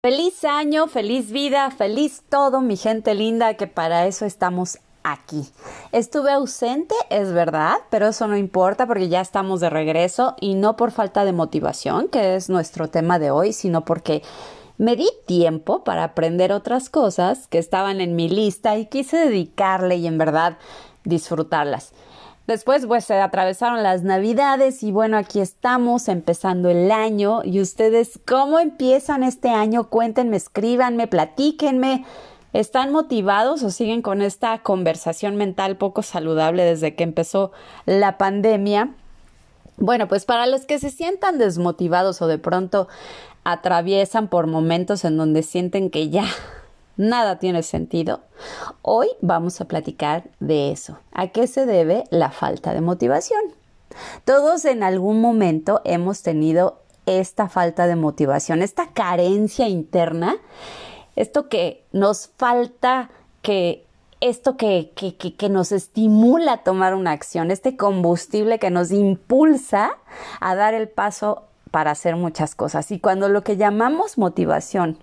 Feliz año, feliz vida, feliz todo, mi gente linda, que para eso estamos aquí. Estuve ausente, es verdad, pero eso no importa porque ya estamos de regreso y no por falta de motivación, que es nuestro tema de hoy, sino porque me di tiempo para aprender otras cosas que estaban en mi lista y quise dedicarle y en verdad disfrutarlas. Después, pues se atravesaron las navidades y bueno, aquí estamos empezando el año. ¿Y ustedes cómo empiezan este año? Cuéntenme, escríbanme, platíquenme. ¿Están motivados o siguen con esta conversación mental poco saludable desde que empezó la pandemia? Bueno, pues para los que se sientan desmotivados o de pronto atraviesan por momentos en donde sienten que ya nada tiene sentido. Hoy vamos a platicar de eso. ¿A qué se debe la falta de motivación? Todos en algún momento hemos tenido esta falta de motivación, esta carencia interna, esto que nos falta, que esto que, que, que, nos estimula a tomar una acción, este combustible que nos impulsa a dar el paso para hacer muchas cosas. Y cuando lo que llamamos motivación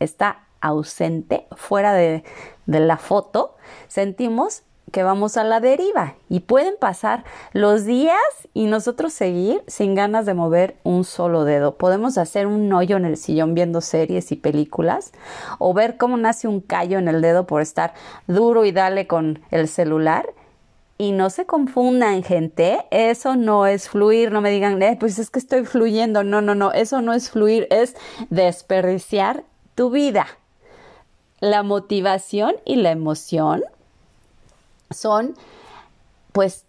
está ausente, fuera de, la foto, sentimos que vamos a la deriva y pueden pasar los días y nosotros seguir sin ganas de mover un solo dedo. Podemos hacer un hoyo en el sillón viendo series y películas o ver cómo nace un callo en el dedo por estar duro y dale con el celular. Y no se confundan, gente, eso no es fluir, no me digan, eh, pues es que estoy fluyendo, no, no, no, eso no es fluir, es desperdiciar tu vida la motivación y la emoción son pues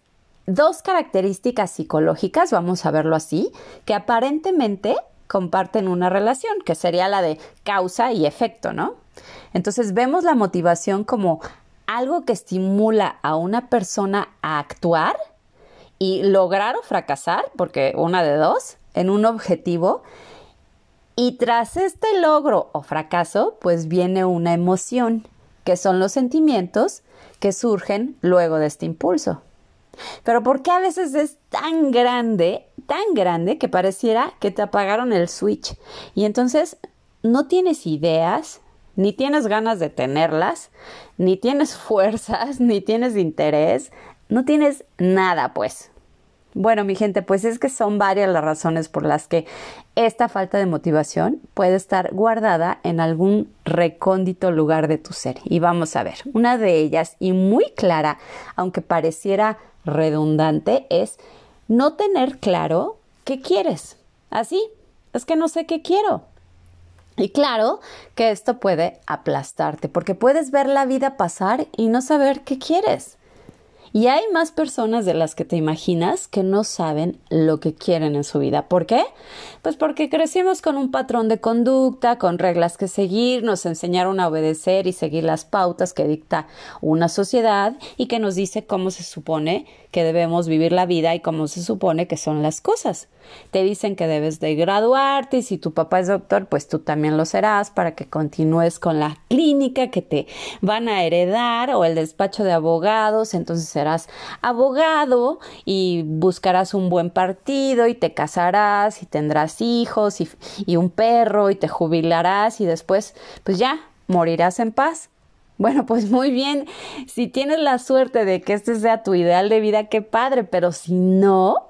dos características psicológicas, vamos a verlo así, que aparentemente comparten una relación, que sería la de causa y efecto, ¿no? Entonces vemos la motivación como algo que estimula a una persona a actuar y lograr o fracasar, porque una de dos, en un objetivo y tras este logro o fracaso, pues viene una emoción, que son los sentimientos que surgen luego de este impulso. Pero ¿por qué a veces es tan grande, tan grande que pareciera que te apagaron el switch? Y entonces no tienes ideas, ni tienes ganas de tenerlas, ni tienes fuerzas, ni tienes interés, no tienes nada, pues. Bueno, mi gente, pues es que son varias las razones por las que esta falta de motivación puede estar guardada en algún recóndito lugar de tu ser. Y vamos a ver, una de ellas y muy clara, aunque pareciera redundante, es no tener claro qué quieres. Así, es que no sé qué quiero. Y claro que esto puede aplastarte porque puedes ver la vida pasar y no saber qué quieres. Y hay más personas de las que te imaginas que no saben lo que quieren en su vida. ¿Por qué? Pues porque crecimos con un patrón de conducta, con reglas que seguir, nos enseñaron a obedecer y seguir las pautas que dicta una sociedad y que nos dice cómo se supone que debemos vivir la vida y cómo se supone que son las cosas. Te dicen que debes de graduarte y si tu papá es doctor, pues tú también lo serás para que continúes con la clínica que te van a heredar o el despacho de abogados, entonces serás abogado y buscarás un buen partido y te casarás y tendrás hijos y, y un perro y te jubilarás y después pues ya morirás en paz. Bueno, pues muy bien, si tienes la suerte de que este sea tu ideal de vida, qué padre, pero si no,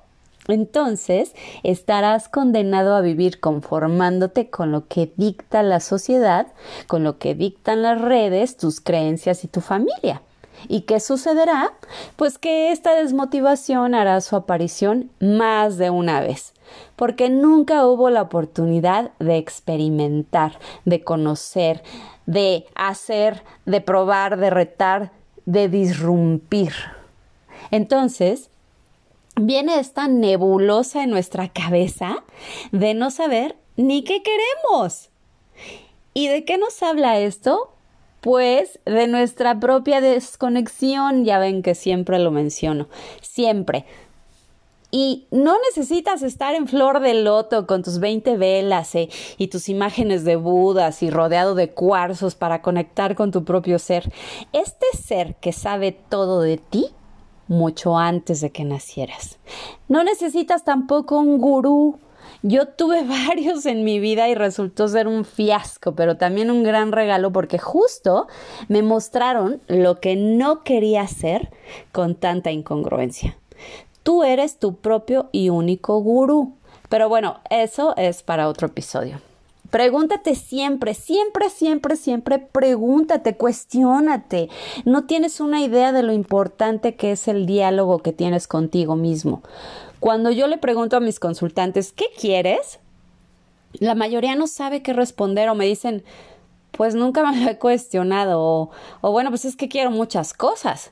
entonces estarás condenado a vivir conformándote con lo que dicta la sociedad, con lo que dictan las redes, tus creencias y tu familia. ¿Y qué sucederá? Pues que esta desmotivación hará su aparición más de una vez, porque nunca hubo la oportunidad de experimentar, de conocer, de hacer, de probar, de retar, de disrumpir. Entonces, viene esta nebulosa en nuestra cabeza de no saber ni qué queremos. ¿Y de qué nos habla esto? Pues de nuestra propia desconexión, ya ven que siempre lo menciono, siempre. Y no necesitas estar en flor de loto con tus 20 velas eh, y tus imágenes de Budas y rodeado de cuarzos para conectar con tu propio ser. Este ser que sabe todo de ti mucho antes de que nacieras. No necesitas tampoco un gurú. Yo tuve varios en mi vida y resultó ser un fiasco, pero también un gran regalo porque justo me mostraron lo que no quería hacer con tanta incongruencia. Tú eres tu propio y único gurú. Pero bueno, eso es para otro episodio. Pregúntate siempre, siempre, siempre, siempre, pregúntate, cuestiónate. No tienes una idea de lo importante que es el diálogo que tienes contigo mismo. Cuando yo le pregunto a mis consultantes, ¿qué quieres? La mayoría no sabe qué responder o me dicen, pues nunca me lo he cuestionado o, o bueno, pues es que quiero muchas cosas.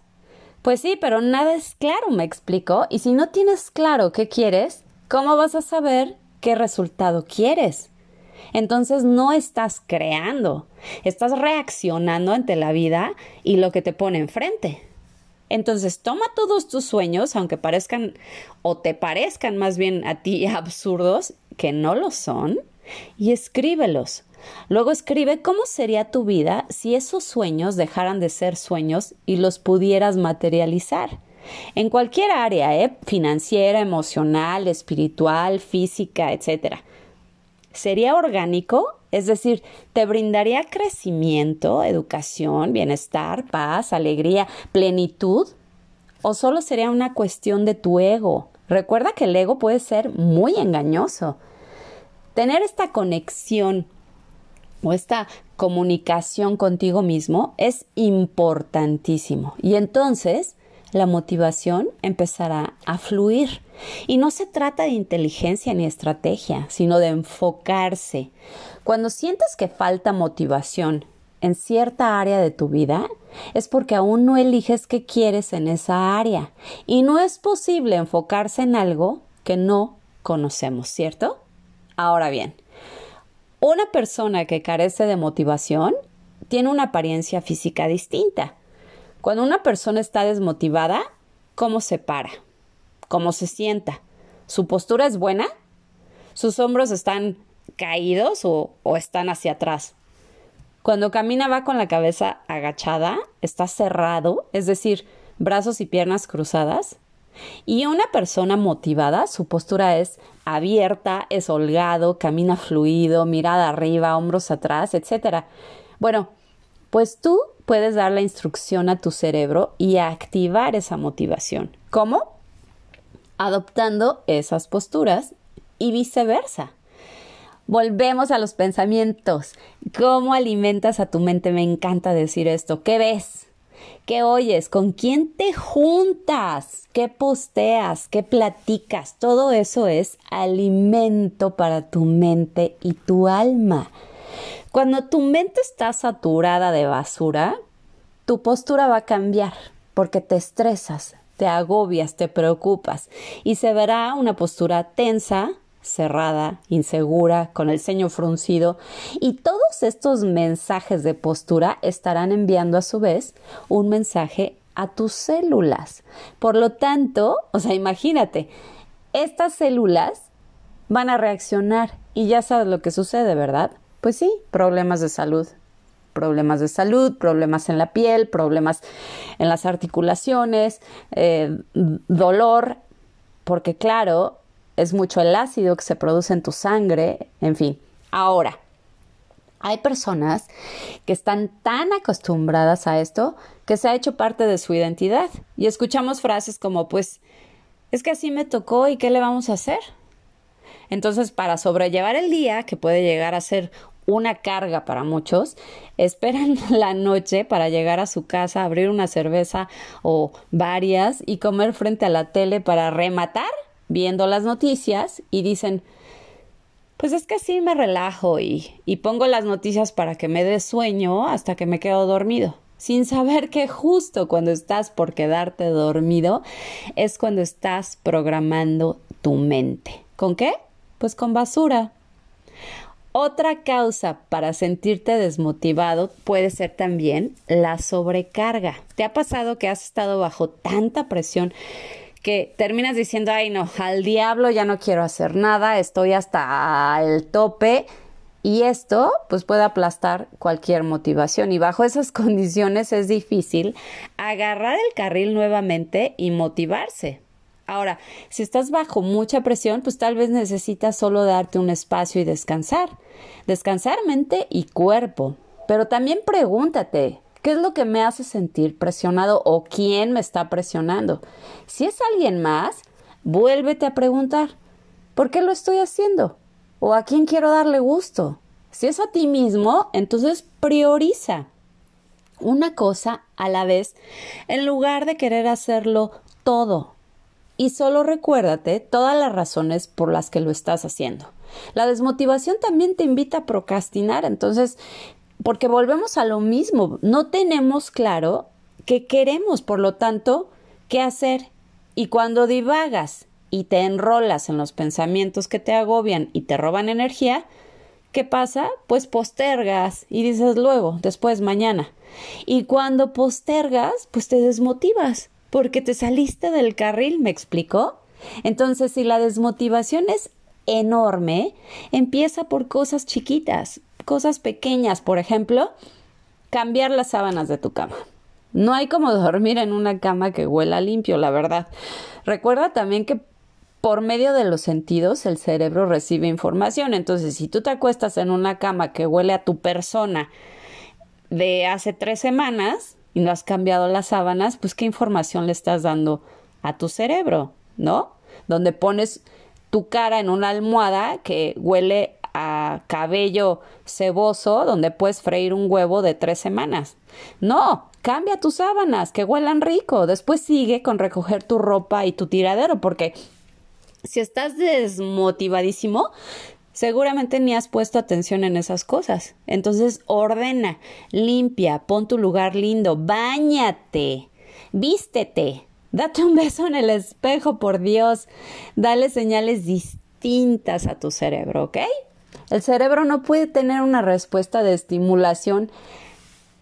Pues sí, pero nada es claro, me explico. Y si no tienes claro qué quieres, ¿cómo vas a saber qué resultado quieres? Entonces no estás creando, estás reaccionando ante la vida y lo que te pone enfrente. Entonces toma todos tus sueños, aunque parezcan o te parezcan más bien a ti absurdos, que no lo son, y escríbelos. Luego escribe cómo sería tu vida si esos sueños dejaran de ser sueños y los pudieras materializar. En cualquier área, ¿eh? financiera, emocional, espiritual, física, etc. ¿Sería orgánico? Es decir, ¿te brindaría crecimiento, educación, bienestar, paz, alegría, plenitud? ¿O solo sería una cuestión de tu ego? Recuerda que el ego puede ser muy engañoso. Tener esta conexión o esta comunicación contigo mismo es importantísimo. Y entonces la motivación empezará a fluir. Y no se trata de inteligencia ni estrategia, sino de enfocarse. Cuando sientes que falta motivación en cierta área de tu vida, es porque aún no eliges qué quieres en esa área. Y no es posible enfocarse en algo que no conocemos, ¿cierto? Ahora bien, una persona que carece de motivación tiene una apariencia física distinta. Cuando una persona está desmotivada, ¿cómo se para? ¿Cómo se sienta? ¿Su postura es buena? ¿Sus hombros están caídos o, o están hacia atrás? Cuando camina va con la cabeza agachada, está cerrado, es decir, brazos y piernas cruzadas. Y una persona motivada, su postura es abierta, es holgado, camina fluido, mirada arriba, hombros atrás, etc. Bueno, pues tú puedes dar la instrucción a tu cerebro y activar esa motivación. ¿Cómo? Adoptando esas posturas y viceversa. Volvemos a los pensamientos. ¿Cómo alimentas a tu mente? Me encanta decir esto. ¿Qué ves? ¿Qué oyes? ¿Con quién te juntas? ¿Qué posteas? ¿Qué platicas? Todo eso es alimento para tu mente y tu alma. Cuando tu mente está saturada de basura, tu postura va a cambiar porque te estresas, te agobias, te preocupas y se verá una postura tensa, cerrada, insegura, con el ceño fruncido, y todos estos mensajes de postura estarán enviando a su vez un mensaje a tus células. Por lo tanto, o sea, imagínate, estas células van a reaccionar y ya sabes lo que sucede, ¿verdad? Pues sí, problemas de salud. Problemas de salud, problemas en la piel, problemas en las articulaciones, eh, dolor, porque claro, es mucho el ácido que se produce en tu sangre, en fin. Ahora, hay personas que están tan acostumbradas a esto que se ha hecho parte de su identidad y escuchamos frases como pues es que así me tocó y qué le vamos a hacer. Entonces, para sobrellevar el día, que puede llegar a ser una carga para muchos, esperan la noche para llegar a su casa, abrir una cerveza o varias y comer frente a la tele para rematar viendo las noticias y dicen, pues es que sí me relajo y, y pongo las noticias para que me dé sueño hasta que me quedo dormido sin saber que justo cuando estás por quedarte dormido es cuando estás programando tu mente. ¿Con qué? Pues con basura. Otra causa para sentirte desmotivado puede ser también la sobrecarga. ¿Te ha pasado que has estado bajo tanta presión que terminas diciendo, ay no, al diablo ya no quiero hacer nada, estoy hasta el tope? Y esto pues puede aplastar cualquier motivación y bajo esas condiciones es difícil agarrar el carril nuevamente y motivarse. Ahora, si estás bajo mucha presión, pues tal vez necesitas solo darte un espacio y descansar. Descansar mente y cuerpo. Pero también pregúntate, ¿qué es lo que me hace sentir presionado o quién me está presionando? Si es alguien más, vuélvete a preguntar, ¿por qué lo estoy haciendo? ¿O a quién quiero darle gusto? Si es a ti mismo, entonces prioriza una cosa a la vez en lugar de querer hacerlo todo. Y solo recuérdate todas las razones por las que lo estás haciendo. La desmotivación también te invita a procrastinar, entonces, porque volvemos a lo mismo, no tenemos claro qué queremos, por lo tanto, qué hacer. Y cuando divagas y te enrolas en los pensamientos que te agobian y te roban energía, ¿qué pasa? Pues postergas y dices luego, después mañana. Y cuando postergas, pues te desmotivas porque te saliste del carril, ¿me explicó? Entonces, si la desmotivación es enorme, empieza por cosas chiquitas, cosas pequeñas, por ejemplo, cambiar las sábanas de tu cama. No hay como dormir en una cama que huela limpio, la verdad. Recuerda también que por medio de los sentidos el cerebro recibe información. Entonces, si tú te acuestas en una cama que huele a tu persona de hace tres semanas, y no has cambiado las sábanas, pues qué información le estás dando a tu cerebro, ¿no? Donde pones tu cara en una almohada que huele a cabello ceboso, donde puedes freír un huevo de tres semanas. No, cambia tus sábanas, que huelan rico. Después sigue con recoger tu ropa y tu tiradero, porque si estás desmotivadísimo, seguramente ni has puesto atención en esas cosas. Entonces ordena, limpia, pon tu lugar lindo, bañate, vístete, date un beso en el espejo, por Dios, dale señales distintas a tu cerebro, ¿ok? El cerebro no puede tener una respuesta de estimulación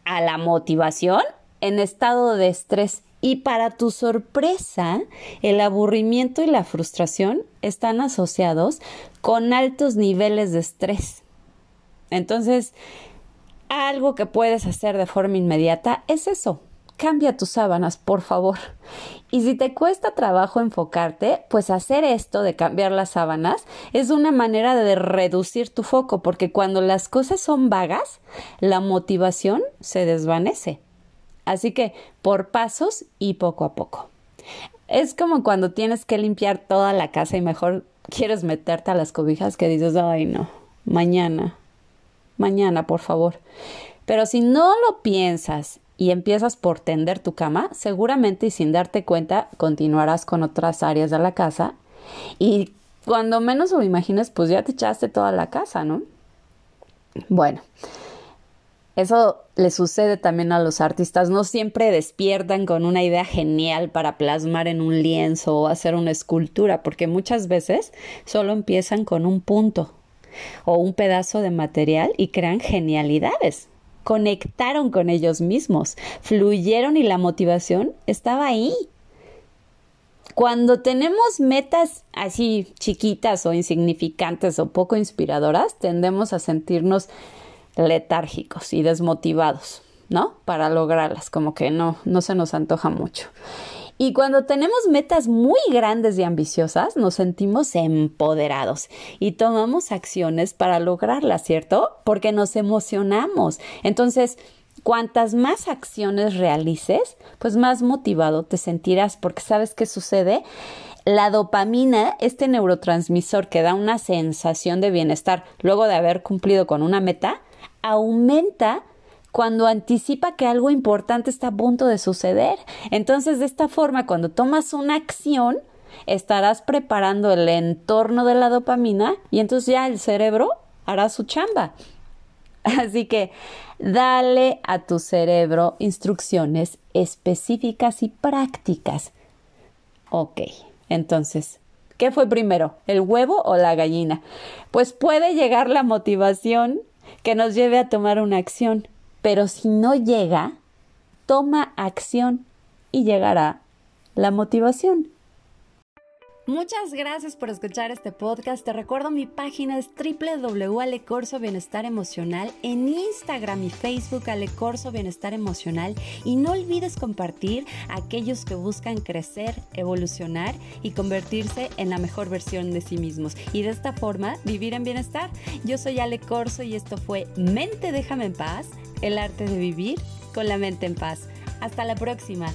a la motivación en estado de estrés y para tu sorpresa, el aburrimiento y la frustración están asociados con altos niveles de estrés. Entonces, algo que puedes hacer de forma inmediata es eso. Cambia tus sábanas, por favor. Y si te cuesta trabajo enfocarte, pues hacer esto de cambiar las sábanas es una manera de reducir tu foco, porque cuando las cosas son vagas, la motivación se desvanece. Así que por pasos y poco a poco. Es como cuando tienes que limpiar toda la casa y mejor quieres meterte a las cobijas que dices, ay no, mañana, mañana, por favor. Pero si no lo piensas y empiezas por tender tu cama, seguramente y sin darte cuenta continuarás con otras áreas de la casa y cuando menos lo imagines, pues ya te echaste toda la casa, ¿no? Bueno, eso le sucede también a los artistas. No siempre despiertan con una idea genial para plasmar en un lienzo o hacer una escultura, porque muchas veces solo empiezan con un punto o un pedazo de material y crean genialidades. Conectaron con ellos mismos, fluyeron y la motivación estaba ahí. Cuando tenemos metas así chiquitas o insignificantes o poco inspiradoras, tendemos a sentirnos letárgicos y desmotivados, ¿no? Para lograrlas, como que no, no se nos antoja mucho. Y cuando tenemos metas muy grandes y ambiciosas, nos sentimos empoderados y tomamos acciones para lograrlas, ¿cierto? Porque nos emocionamos. Entonces, cuantas más acciones realices, pues más motivado te sentirás, porque sabes qué sucede. La dopamina, este neurotransmisor que da una sensación de bienestar luego de haber cumplido con una meta, aumenta cuando anticipa que algo importante está a punto de suceder. Entonces, de esta forma, cuando tomas una acción, estarás preparando el entorno de la dopamina y entonces ya el cerebro hará su chamba. Así que dale a tu cerebro instrucciones específicas y prácticas. Ok, entonces, ¿Qué fue primero, el huevo o la gallina? Pues puede llegar la motivación que nos lleve a tomar una acción, pero si no llega, toma acción y llegará la motivación. Muchas gracias por escuchar este podcast. Te recuerdo mi página es www.alecorso Bienestar Emocional, en Instagram y Facebook Alecorso Bienestar Emocional y no olvides compartir a aquellos que buscan crecer, evolucionar y convertirse en la mejor versión de sí mismos y de esta forma vivir en bienestar. Yo soy Ale Corso y esto fue Mente déjame en paz, el arte de vivir con la mente en paz. Hasta la próxima.